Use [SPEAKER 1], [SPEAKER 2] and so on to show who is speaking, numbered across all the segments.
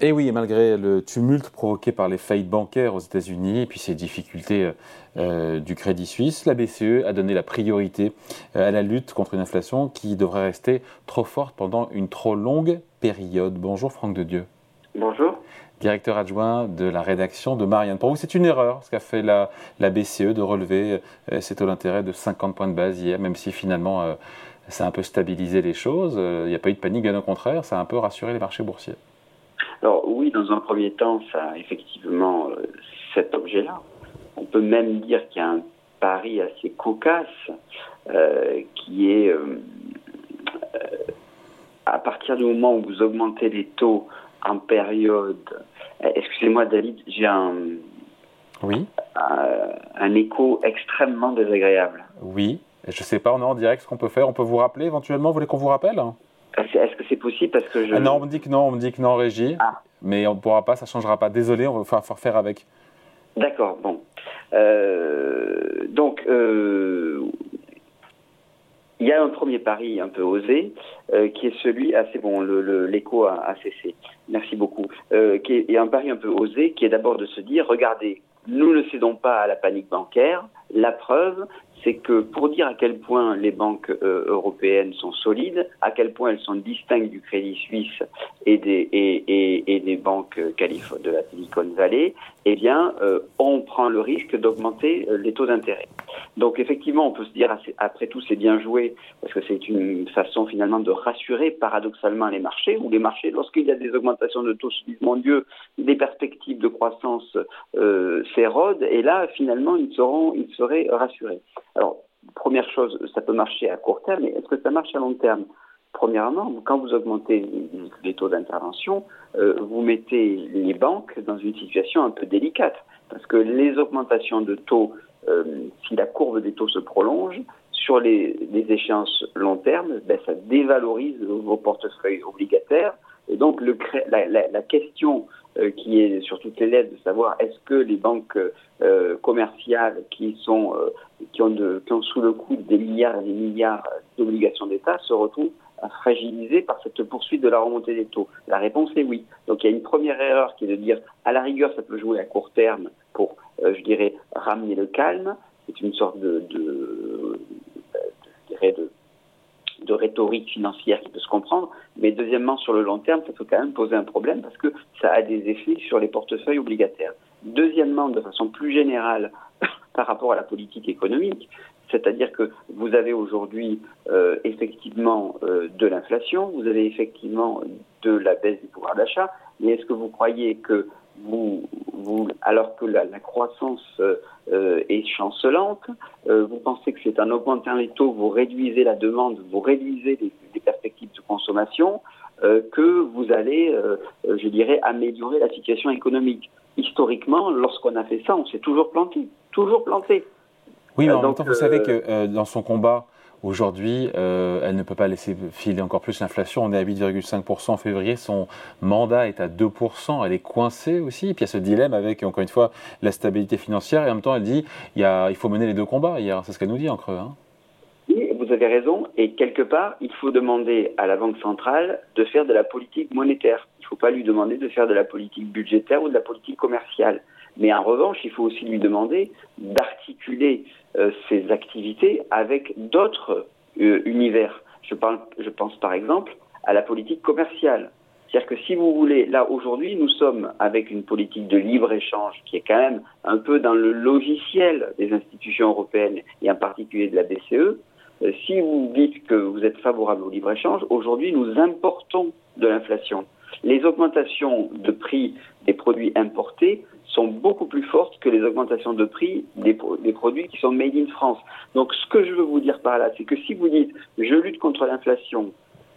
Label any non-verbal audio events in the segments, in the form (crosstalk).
[SPEAKER 1] Et oui, malgré le tumulte provoqué par les faillites bancaires aux États-Unis et puis ces difficultés euh, du Crédit Suisse, la BCE a donné la priorité euh, à la lutte contre une inflation qui devrait rester trop forte pendant une trop longue période. Bonjour Franck de Dieu.
[SPEAKER 2] Bonjour.
[SPEAKER 1] Directeur adjoint de la rédaction de Marianne. Pour vous, c'est une erreur ce qu'a fait la, BCE de relever euh, ses taux d'intérêt de 50 points de base hier, même si finalement ça a un peu stabilisé les choses. Il n'y a pas eu de panique, bien au contraire, ça a un peu rassuré les marchés boursiers.
[SPEAKER 2] Alors oui, dans un premier temps, ça a effectivement euh, cet objet-là. On peut même dire qu'il y a un pari assez cocasse euh, qui est euh, à partir du moment où vous augmentez les taux en période. Excusez-moi, David, j'ai un.
[SPEAKER 1] Oui.
[SPEAKER 2] Un, écho extrêmement désagréable.
[SPEAKER 1] Oui. Je ne sais pas, on est en direct, ce qu'on peut faire. On peut vous rappeler éventuellement, vous voulez qu'on vous rappelle?
[SPEAKER 2] Est-ce c'est possible parce que je...
[SPEAKER 1] Ah non, on me dit que non, on me dit que non, Régie. Ah. Mais on ne pourra pas, ça ne changera pas. Désolé, on va falloir faire avec.
[SPEAKER 2] D'accord, bon. Euh, donc, euh, il y a un premier pari un peu osé, euh, qui est celui, ah c'est bon, l'écho le, a, cessé, merci beaucoup, qui est, un pari un peu osé, qui est d'abord de se dire, regardez, nous ne cédons pas à la panique bancaire, la preuve, c'est que pour dire à quel point les banques euh, européennes sont solides, à quel point elles sont distinctes du Crédit Suisse et des, banques de la Silicon Valley, eh bien, euh, on prend le risque d'augmenter euh, les taux d'intérêt. Donc, effectivement, on peut se dire, après tout, c'est bien joué, parce que c'est une façon finalement de rassurer paradoxalement les marchés, où les marchés, lorsqu'il y a des augmentations de taux, se disent, mon des perspectives de croissance s'érodent, et là, finalement, ils, seront, ils seraient rassurés. Alors, première chose, ça peut marcher à court terme, mais est-ce que ça marche à long terme? Premièrement, quand vous augmentez les taux d'intervention, euh, vous mettez les banques dans une situation un peu délicate, parce que les augmentations de taux, euh, si la courbe des taux se prolonge, sur les, échéances long terme, ben, ça dévalorise vos portefeuilles obligataires. Et donc la, question qui est sur toutes les lettres de savoir est-ce que les banques euh, commerciales qui sont euh, qui ont, sous le coup des milliards et des milliards d'obligations d'État se retrouvent fragilisées par cette poursuite de la remontée des taux La réponse est oui. Donc il y a une première erreur qui est de dire à la rigueur ça peut jouer à court terme pour, je dirais, ramener le calme. C'est une sorte de de rhétorique financière qui peut se comprendre, mais deuxièmement, sur le long terme, ça peut quand même poser un problème parce que ça a des effets sur les portefeuilles obligataires. Deuxièmement, de façon plus générale, (coughs) par rapport à la politique économique, c'est-à-dire que vous avez aujourd'hui euh, effectivement euh, de l'inflation, vous avez effectivement de la baisse du pouvoir d'achat, mais est-ce que vous croyez que vous, vous, alors que la, croissance euh, est chancelante, euh, vous pensez que c'est en augmentant les taux, vous réduisez la demande, vous réduisez les, perspectives de consommation, euh, que vous allez, je dirais, améliorer la situation économique. Historiquement, lorsqu'on a fait ça, on s'est toujours planté, toujours planté.
[SPEAKER 1] Oui, mais en même temps, vous savez que dans son combat Aujourd'hui, euh, elle ne peut pas laisser filer encore plus l'inflation. On est à 8,5% en février. Son mandat est à 2%. Elle est coincée aussi. Et puis il y a ce dilemme avec, encore une fois, la stabilité financière. Et en même temps, elle dit il, faut mener les deux combats. C'est ce qu'elle nous dit en creux. Hein.
[SPEAKER 2] Oui, vous avez raison. Et quelque part, il faut demander à la Banque centrale de faire de la politique monétaire. Il ne faut pas lui demander de faire de la politique budgétaire ou de la politique commerciale. Mais en revanche, il faut aussi lui demander d'articuler euh, ses activités avec d'autres euh, univers. Je, je pense par exemple à la politique commerciale. C'est-à-dire que si vous voulez, là aujourd'hui, nous sommes avec une politique de libre-échange qui est quand même un peu dans le logiciel des institutions européennes et en particulier de la BCE. Euh, si vous dites que vous êtes favorable au libre-échange, aujourd'hui nous importons de l'inflation. Les augmentations de prix des produits importés sont beaucoup plus fortes que les augmentations de prix des, produits qui sont made in France. Donc ce que je veux vous dire par là, c'est que si vous dites je lutte contre l'inflation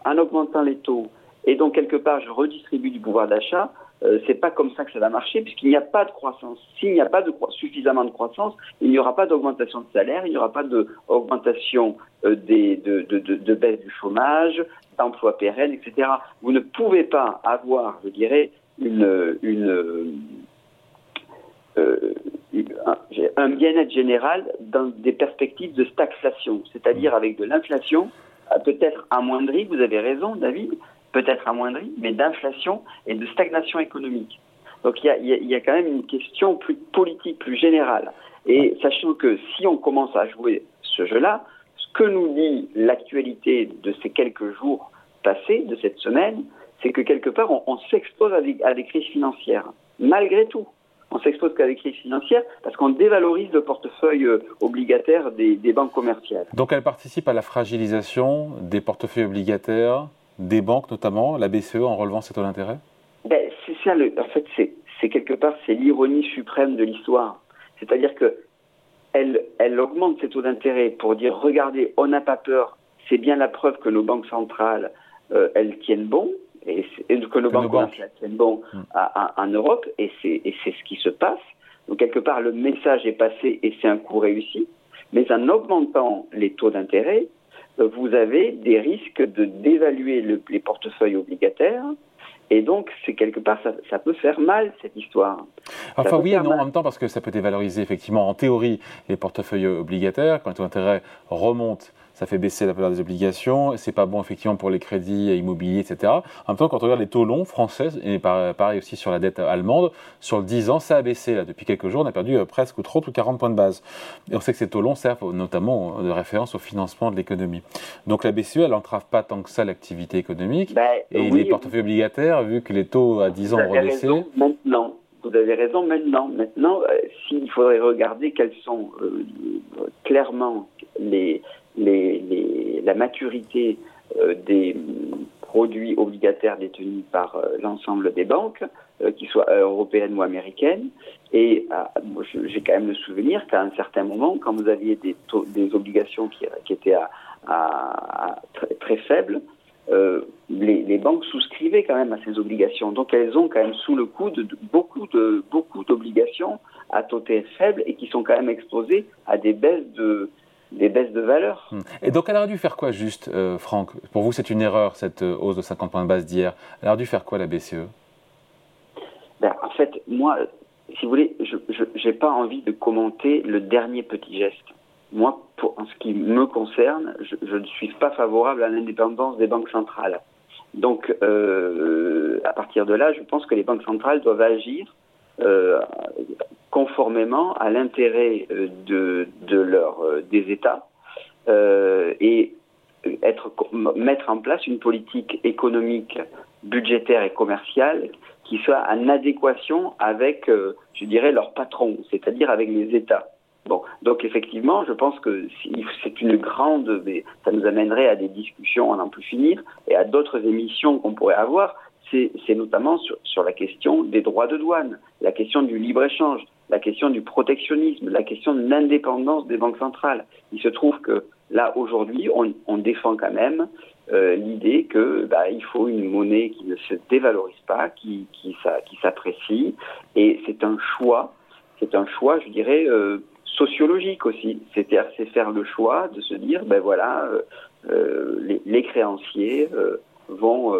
[SPEAKER 2] en augmentant les taux et donc quelque part je redistribue du pouvoir d'achat, euh, c'est pas comme ça que ça va marcher puisqu'il n'y a pas de croissance. S'il n'y a pas de suffisamment de croissance, il n'y aura pas d'augmentation de salaire, il n'y aura pas d'augmentation euh, de, de, baisse du chômage, d'emploi pérenne, etc. Vous ne pouvez pas avoir, je dirais, une, euh, un bien-être général dans des perspectives de stagflation, c'est-à-dire avec de l'inflation, peut-être amoindrie, vous avez raison David, peut-être amoindrie, mais d'inflation et de stagnation économique. Donc il y, a, il y a, quand même une question plus politique, plus générale. Et sachant que si on commence à jouer ce jeu-là, ce que nous dit l'actualité de ces quelques jours passés, de cette semaine, c'est que quelque part, on, s'expose à, des crises financières. Malgré tout, on s'expose qu'à des crises financières parce qu'on dévalorise le portefeuille euh, obligataire des, banques commerciales.
[SPEAKER 1] Donc elle participe à la fragilisation des portefeuilles obligataires des banques notamment, la BCE en relevant ses taux d'intérêt?
[SPEAKER 2] Ben, C'est ça, en fait, c'est quelque part, c'est l'ironie suprême de l'histoire. C'est-à-dire que elle, elle augmente ses taux d'intérêt pour dire, regardez, on n'a pas peur, c'est bien la preuve que nos banques centrales, euh, elles tiennent bon, et, que nos banques commerciales tiennent bon hmm. en Europe, et c'est ce qui se passe. Donc quelque part, le message est passé et c'est un coup réussi. Mais en augmentant les taux d'intérêt, vous avez des risques de dévaluer les portefeuilles obligataires. Et donc, c'est quelque part, ça, peut faire mal, cette histoire.
[SPEAKER 1] Enfin, oui et non, en même temps, parce que ça peut dévaloriser, effectivement, en théorie, les portefeuilles obligataires. Quand les taux d'intérêt remontent, ça fait baisser la valeur des obligations, c'est pas bon effectivement pour les crédits immobiliers, etc. En même temps, quand on regarde les taux longs français, et pareil aussi sur la dette allemande, sur le 10 ans, ça a baissé là depuis quelques jours, on a perdu euh, presque 30 ou 40 points de base. Et on sait que ces taux longs servent notamment de référence au financement de l'économie. Donc la BCE, elle n'entrave pas tant que ça l'activité économique. Ben, et les portefeuilles obligataires, vu que les taux à 10 ans ont baissé.
[SPEAKER 2] Maintenant, vous avez raison maintenant. Maintenant, euh, s'il faudrait regarder quels sont euh, clairement les, la maturité euh, des produits obligataires détenus par euh, l'ensemble des banques, euh, qu'ils soient européennes ou américaines. Et j'ai quand même le souvenir qu'à un certain moment, quand vous aviez des, obligations qui, étaient à, très, faibles, les, banques souscrivaient quand même à ces obligations. Donc elles ont quand même sous le coup de, beaucoup de beaucoup d'obligations à taux faibles et qui sont quand même exposées à des baisses de des baisses de valeur. Hmm.
[SPEAKER 1] Et donc elle aurait dû faire quoi juste, euh, Franck? Pour vous, c'est une erreur, cette euh, hausse de 50 points de base d'hier. Elle aurait dû faire quoi, la BCE
[SPEAKER 2] ben, En fait, moi, si vous voulez, je n'ai pas envie de commenter le dernier petit geste. Moi, pour, en ce qui me concerne, je, ne suis pas favorable à l'indépendance des banques centrales. Donc, euh, à partir de là, je pense que les banques centrales doivent agir conformément à l'intérêt euh, de, euh, des États euh, et mettre en place une politique économique, budgétaire et commerciale qui soit en adéquation avec, je dirais, leur patron, c'est-à-dire avec les États. Donc effectivement, je pense que c'est une grande, ça nous amènerait à des discussions à n'en plus finir et à d'autres émissions qu'on pourrait avoir. C'est notamment sur, sur la question des droits de douane, la question du libre-échange, la question du protectionnisme, la question de l'indépendance des banques centrales. Il se trouve que là, aujourd'hui, on, défend quand même euh, l'idée que bah, il faut une monnaie qui ne se dévalorise pas, qui, s'apprécie, et c'est un choix, c'est un choix, je dirais, euh, sociologique aussi. C'est-à-dire, c'est faire le choix de se dire, ben voilà, euh, les, créanciers vont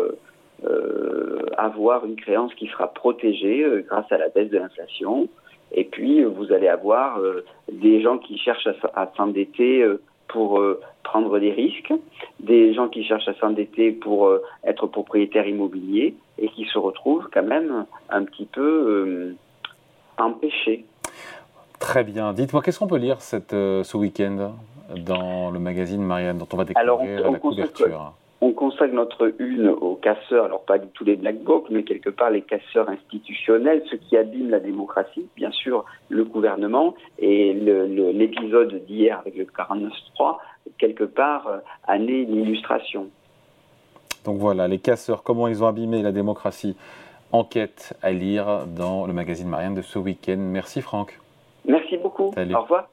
[SPEAKER 2] avoir une créance qui sera protégée grâce à la baisse de l'inflation. Et puis, vous allez avoir euh, des gens qui cherchent à, s'endetter euh, pour euh, prendre des risques, des gens qui cherchent à s'endetter pour être propriétaires immobiliers et qui se retrouvent quand même un petit peu empêchés.
[SPEAKER 1] Très bien. Dites-moi, qu'est-ce qu'on peut lire cette, ce week-end dans le magazine Marianne, dont on va découvrir la couverture?
[SPEAKER 2] On consacre notre une aux casseurs, alors pas du tout les black blocs, mais quelque part les casseurs institutionnels, ceux qui abîment la démocratie, bien sûr le gouvernement, et l'épisode d'hier avec le 49.3, quelque part, euh, a né l'illustration.
[SPEAKER 1] Donc voilà, les casseurs, comment ils ont abîmé la démocratie? Enquête à lire dans le magazine Marianne de ce week-end. Merci Franck.
[SPEAKER 2] Merci beaucoup. Au revoir.